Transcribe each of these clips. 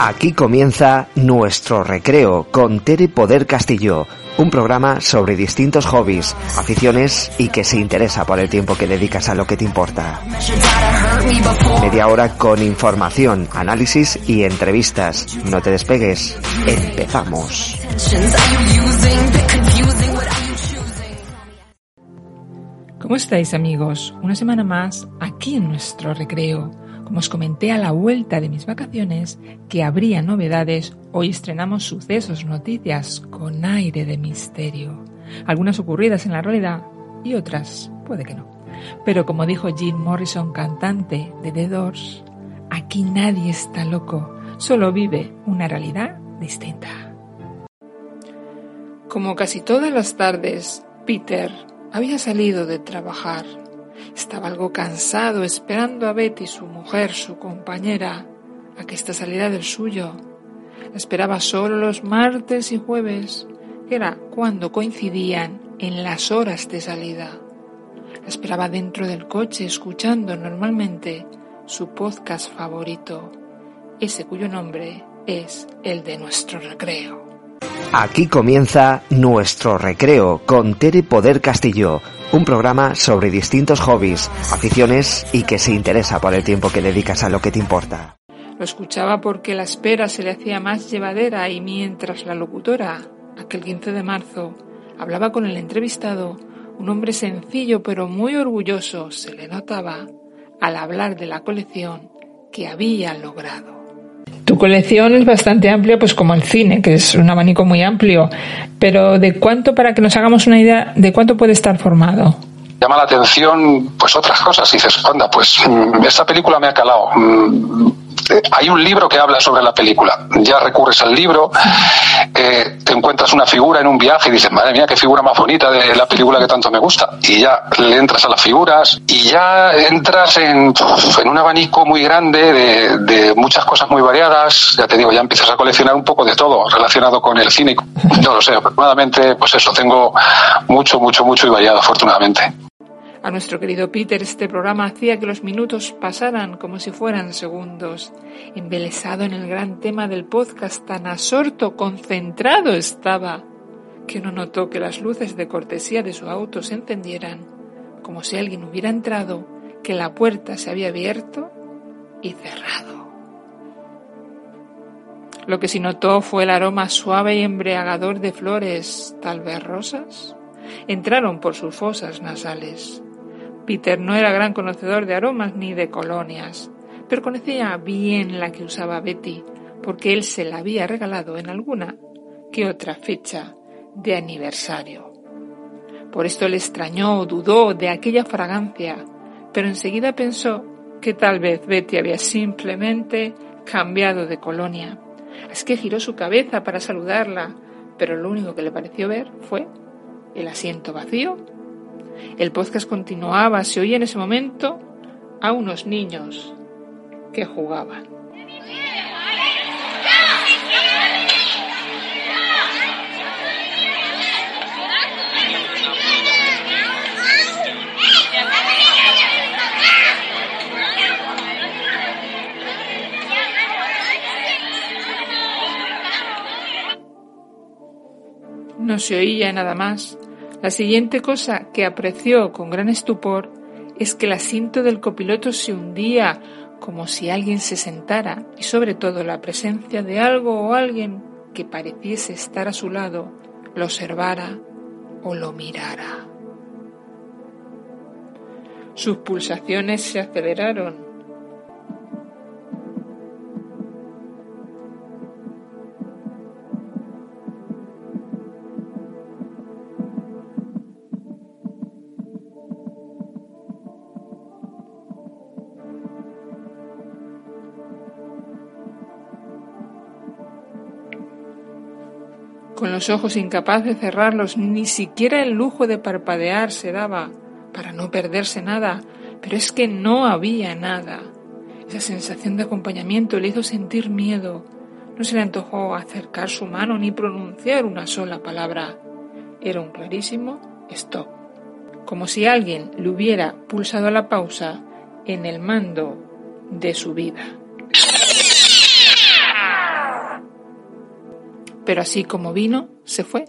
Aquí comienza nuestro recreo con Tere Poder Castillo, un programa sobre distintos hobbies, aficiones y que se interesa por el tiempo que dedicas a lo que te importa. Media hora con información, análisis y entrevistas. No te despegues. Empezamos. ¿Cómo estáis amigos? Una semana más aquí en nuestro recreo como os comenté a la vuelta de mis vacaciones que habría novedades, hoy estrenamos sucesos, noticias con aire de misterio. Algunas ocurridas en la realidad y otras puede que no. Pero como dijo Jim Morrison, cantante de The Doors, aquí nadie está loco, solo vive una realidad distinta. Como casi todas las tardes, Peter había salido de trabajar estaba algo cansado esperando a Betty, su mujer, su compañera, a que esta saliera del suyo. esperaba solo los martes y jueves, que era cuando coincidían en las horas de salida. esperaba dentro del coche escuchando normalmente su podcast favorito, ese cuyo nombre es el de nuestro recreo. Aquí comienza nuestro recreo con Tere Poder Castillo un programa sobre distintos hobbies, aficiones y que se interesa por el tiempo que dedicas a lo que te importa. Lo escuchaba porque la espera se le hacía más llevadera y mientras la locutora, aquel 15 de marzo, hablaba con el entrevistado, un hombre sencillo pero muy orgulloso se le notaba al hablar de la colección que había logrado. Tu colección es bastante amplia, pues como el cine, que es un abanico muy amplio. Pero ¿de cuánto, para que nos hagamos una idea, de cuánto puede estar formado? Llama la atención, pues otras cosas. dices, anda, pues mm, esta película me ha calado. Hay un libro que habla sobre la película. Ya recurres al libro, eh, te encuentras una figura en un viaje y dices, madre mía, qué figura más bonita de la película que tanto me gusta. Y ya le entras a las figuras y ya entras en, en un abanico muy grande de, de, muchas cosas muy variadas. Ya te digo, ya empiezas a coleccionar un poco de todo relacionado con el cine. No lo sé, afortunadamente, pues eso, tengo mucho, mucho, mucho y variado, afortunadamente. A nuestro querido Peter este programa hacía que los minutos pasaran como si fueran segundos. Embelesado en el gran tema del podcast, tan asorto, concentrado estaba, que no notó que las luces de cortesía de su auto se encendieran, como si alguien hubiera entrado, que la puerta se había abierto y cerrado. Lo que sí notó fue el aroma suave y embriagador de flores, tal vez rosas, entraron por sus fosas nasales. Peter no era gran conocedor de aromas ni de colonias, pero conocía bien la que usaba Betty, porque él se la había regalado en alguna que otra fecha de aniversario. Por esto le extrañó, dudó de aquella fragancia, pero enseguida pensó que tal vez Betty había simplemente cambiado de colonia. Es que giró su cabeza para saludarla, pero lo único que le pareció ver fue el asiento vacío el podcast continuaba, se oía en ese momento a unos niños que jugaban. No se oía nada más la siguiente cosa que apreció con gran estupor es que el asiento del copiloto se hundía como si alguien se sentara y sobre todo la presencia de algo o alguien que pareciese estar a su lado lo observara o lo mirara. Sus pulsaciones se aceleraron Con los ojos incapaz de cerrarlos, ni siquiera el lujo de parpadear se daba para no perderse nada, pero es que no había nada. Esa sensación de acompañamiento le hizo sentir miedo. No se le antojó acercar su mano ni pronunciar una sola palabra. Era un clarísimo stop, como si alguien le hubiera pulsado la pausa en el mando de su vida. Pero así como vino, se fue.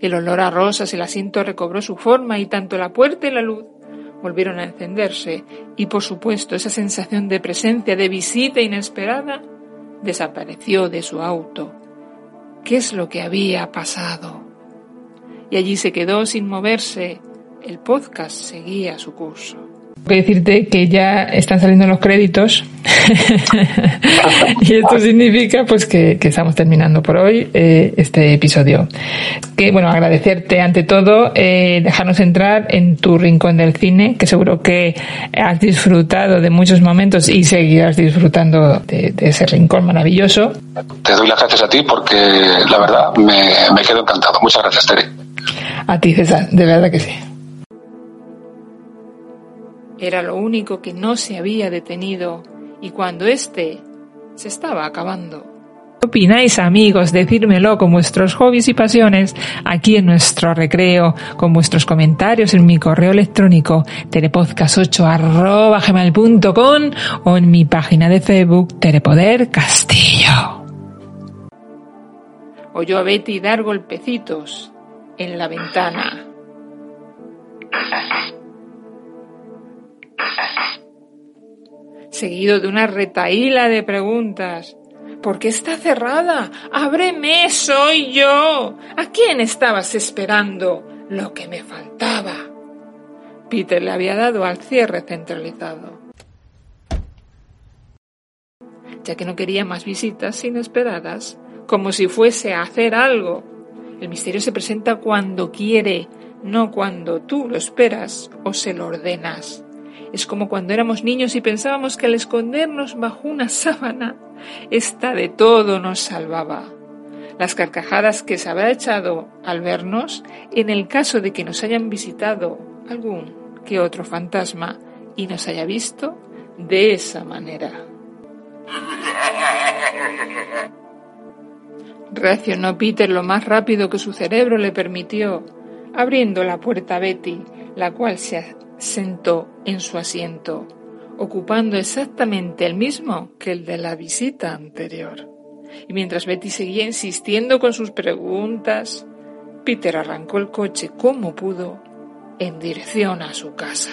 El olor a rosas, el asiento recobró su forma y tanto la puerta y la luz volvieron a encenderse y por supuesto esa sensación de presencia, de visita inesperada, desapareció de su auto. ¿Qué es lo que había pasado? Y allí se quedó sin moverse. El podcast seguía su curso que decirte que ya están saliendo los créditos y esto significa pues que, estamos terminando por hoy eh, este episodio. Que bueno, agradecerte ante todo, eh, dejarnos entrar en tu rincón del cine, que seguro que has disfrutado de muchos momentos y seguirás disfrutando de, ese rincón maravilloso. Te doy las gracias a ti porque la verdad me, me quedo encantado. Muchas gracias, Tere. A ti, César, de verdad que sí. Era lo único que no se había detenido y cuando éste se estaba acabando. ¿Qué opináis amigos? Decírmelo con vuestros hobbies y pasiones aquí en nuestro recreo, con vuestros comentarios en mi correo electrónico telepodcast8 o en mi página de Facebook Telepoder Castillo. Oyó a Betty dar golpecitos en la ventana. Seguido de una retaíla de preguntas. ¿Por qué está cerrada? ¡Ábreme! ¡Soy yo! ¿A quién estabas esperando? Lo que me faltaba. Peter le había dado al cierre centralizado. Ya que no quería más visitas inesperadas, como si fuese a hacer algo. El misterio se presenta cuando quiere, no cuando tú lo esperas o se lo ordenas. Es como cuando éramos niños y pensábamos que al escondernos bajo una sábana, esta de todo nos salvaba. Las carcajadas que se habrá echado al vernos, en el caso de que nos hayan visitado algún que otro fantasma y nos haya visto de esa manera. Reaccionó Peter lo más rápido que su cerebro le permitió, abriendo la puerta a Betty, la cual se sentó en su asiento, ocupando exactamente el mismo que el de la visita anterior. Y mientras Betty seguía insistiendo con sus preguntas, Peter arrancó el coche como pudo en dirección a su casa.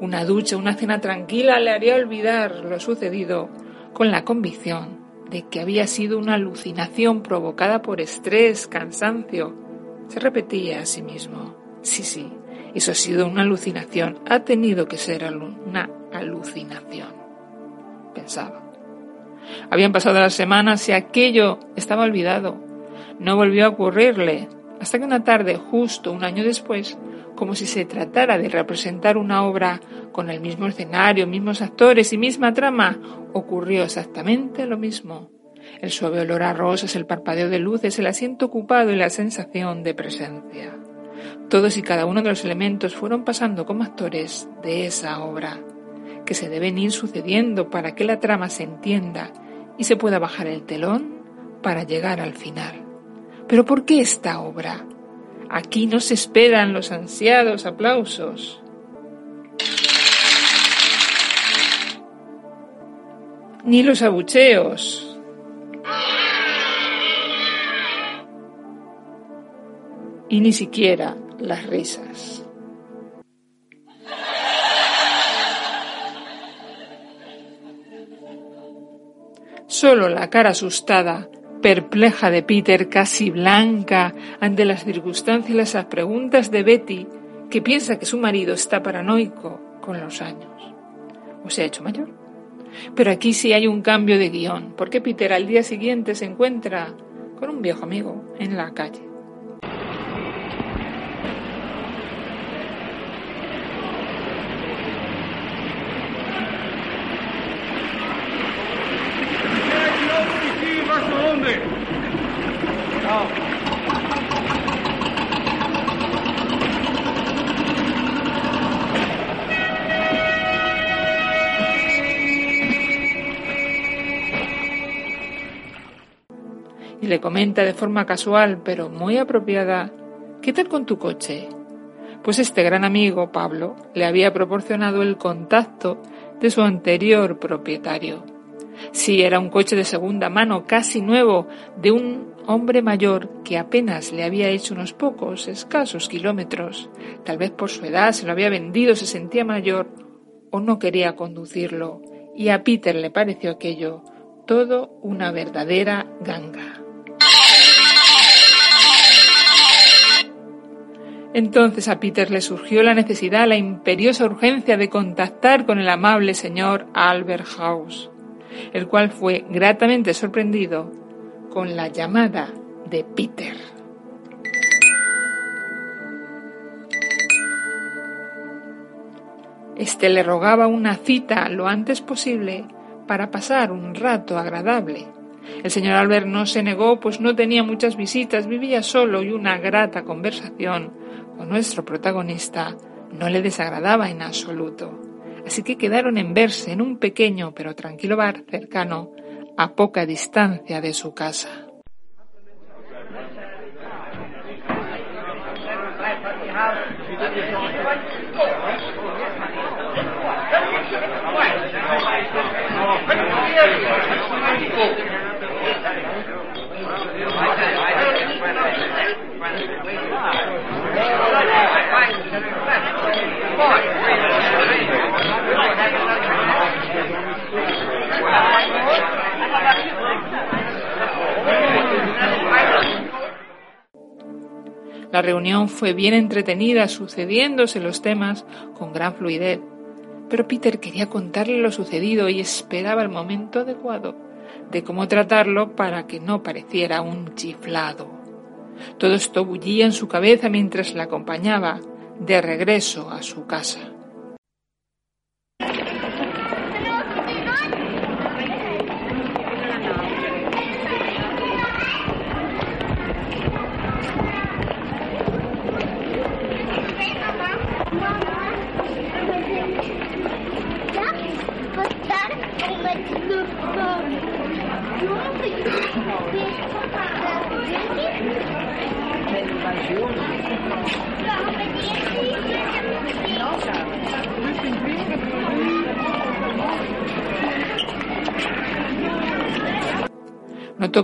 Una ducha, una cena tranquila le haría olvidar lo sucedido con la convicción de que había sido una alucinación provocada por estrés, cansancio. Se repetía a sí mismo. Sí, sí, eso ha sido una alucinación. Ha tenido que ser una alucinación. Pensaba. Habían pasado las semanas y aquello estaba olvidado. No volvió a ocurrirle hasta que una tarde, justo un año después, como si se tratara de representar una obra con el mismo escenario, mismos actores y misma trama, ocurrió exactamente lo mismo. El suave olor a rosas, el parpadeo de luces, el asiento ocupado y la sensación de presencia. Todos y cada uno de los elementos fueron pasando como actores de esa obra, que se deben ir sucediendo para que la trama se entienda y se pueda bajar el telón para llegar al final. Pero ¿por qué esta obra? Aquí no se esperan los ansiados aplausos. Ni los abucheos. Y ni siquiera las risas. Solo la cara asustada perpleja de Peter, casi blanca, ante las circunstancias y las preguntas de Betty, que piensa que su marido está paranoico con los años. ¿O se ha hecho mayor? Pero aquí sí hay un cambio de guion, porque Peter al día siguiente se encuentra con un viejo amigo en la calle. Comenta de forma casual pero muy apropiada, ¿qué tal con tu coche? Pues este gran amigo, Pablo, le había proporcionado el contacto de su anterior propietario. Sí, era un coche de segunda mano, casi nuevo, de un hombre mayor que apenas le había hecho unos pocos, escasos kilómetros. Tal vez por su edad se lo había vendido, se sentía mayor o no quería conducirlo. Y a Peter le pareció aquello todo una verdadera ganga. Entonces a Peter le surgió la necesidad, la imperiosa urgencia de contactar con el amable señor Albert House, el cual fue gratamente sorprendido con la llamada de Peter. Este le rogaba una cita lo antes posible para pasar un rato agradable. El señor Albert no se negó, pues no tenía muchas visitas, vivía solo y una grata conversación nuestro protagonista no le desagradaba en absoluto. Así que quedaron en verse en un pequeño pero tranquilo bar cercano a poca distancia de su casa. La reunión fue bien entretenida, sucediéndose los temas con gran fluidez. Pero Peter quería contarle lo sucedido y esperaba el momento adecuado de cómo tratarlo para que no pareciera un chiflado. Todo esto bullía en su cabeza mientras la acompañaba de regreso a su casa.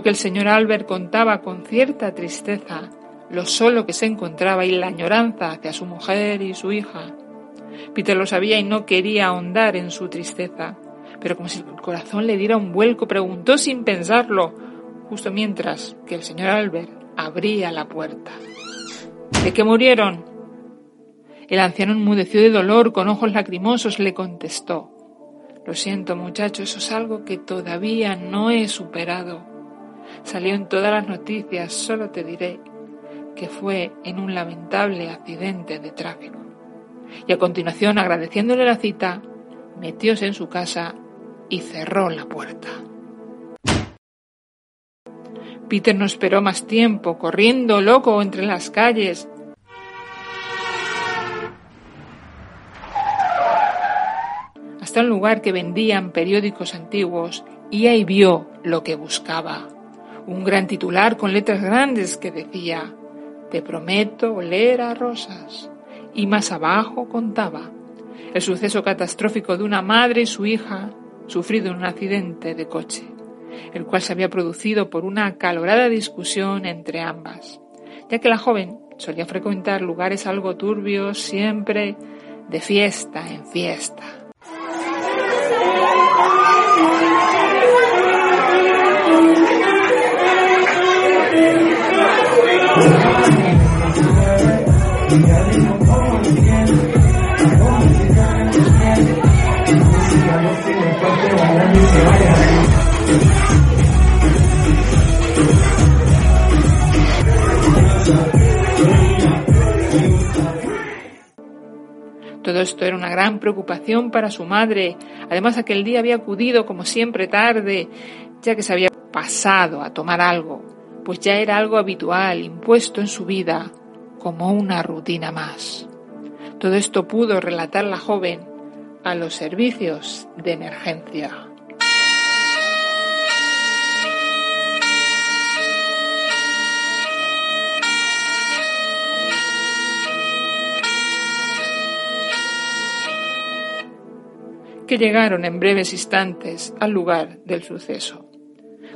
Que el señor Albert contaba con cierta tristeza lo solo que se encontraba y la añoranza hacia su mujer y su hija. Peter lo sabía y no quería ahondar en su tristeza, pero como si el corazón le diera un vuelco, preguntó sin pensarlo, justo mientras que el señor Albert abría la puerta. ¿De qué murieron? El anciano enmudeció de dolor, con ojos lacrimosos, le contestó. Lo siento, muchacho, eso es algo que todavía no he superado. Salió en todas las noticias, solo te diré que fue en un lamentable accidente de tráfico. Y a continuación, agradeciéndole la cita, metióse en su casa y cerró la puerta. Peter no esperó más tiempo, corriendo loco entre las calles. Hasta un lugar que vendían periódicos antiguos y ahí vio lo que buscaba. Un gran titular con letras grandes que decía, Te prometo oler a rosas. Y más abajo contaba, el suceso catastrófico de una madre y su hija sufrido en un accidente de coche el cual se había producido por una acalorada discusión entre ambas, ya que la joven solía frecuentar lugares algo turbios siempre de fiesta en fiesta. Todo esto era una gran preocupación para su madre. Además, aquel día había acudido, como siempre, tarde, ya que se había pasado a tomar algo, pues ya era algo habitual, impuesto en su vida, como una rutina más. Todo esto pudo relatar la joven a los servicios de emergencia. Que llegaron en breves instantes al lugar del suceso.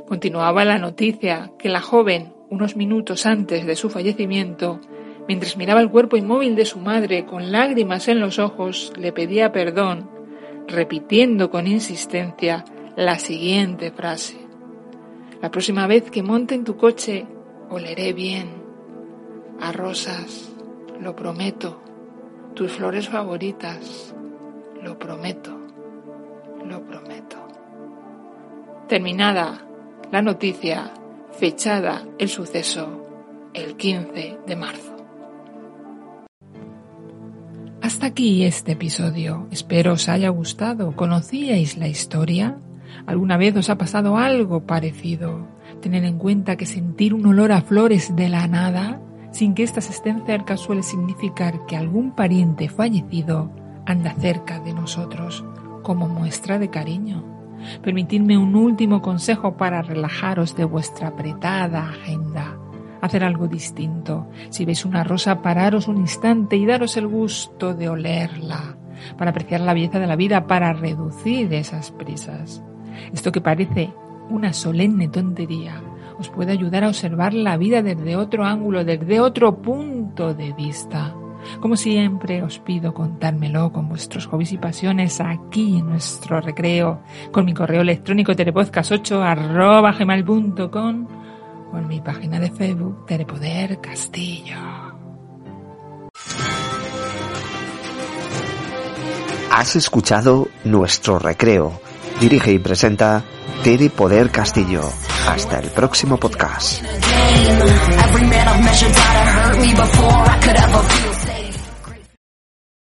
Continuaba la noticia que la joven, unos minutos antes de su fallecimiento, mientras miraba el cuerpo inmóvil de su madre con lágrimas en los ojos, le pedía perdón, repitiendo con insistencia la siguiente frase. La próxima vez que monte en tu coche, oleré bien. A rosas, lo prometo. Tus flores favoritas, lo prometo. Lo prometo. Terminada la noticia, fechada el suceso el 15 de marzo. Hasta aquí este episodio. Espero os haya gustado. ¿Conocíais la historia? ¿Alguna vez os ha pasado algo parecido? Tener en cuenta que sentir un olor a flores de la nada, sin que éstas estén cerca, suele significar que algún pariente fallecido anda cerca de nosotros como muestra de cariño. Permitidme un último consejo para relajaros de vuestra apretada agenda. Hacer algo distinto. Si veis una rosa, pararos un instante y daros el gusto de olerla, para apreciar la belleza de la vida, para reducir esas prisas. Esto que parece una solemne tontería os puede ayudar a observar la vida desde otro ángulo, desde otro punto de vista. Como siempre, os pido contármelo con vuestros hobbies y pasiones aquí en nuestro recreo, con mi correo electrónico telepodcast8 o en mi página de Facebook Telepoder Castillo. Has escuchado Nuestro Recreo. Dirige y presenta Tere Poder Castillo. Hasta el próximo podcast.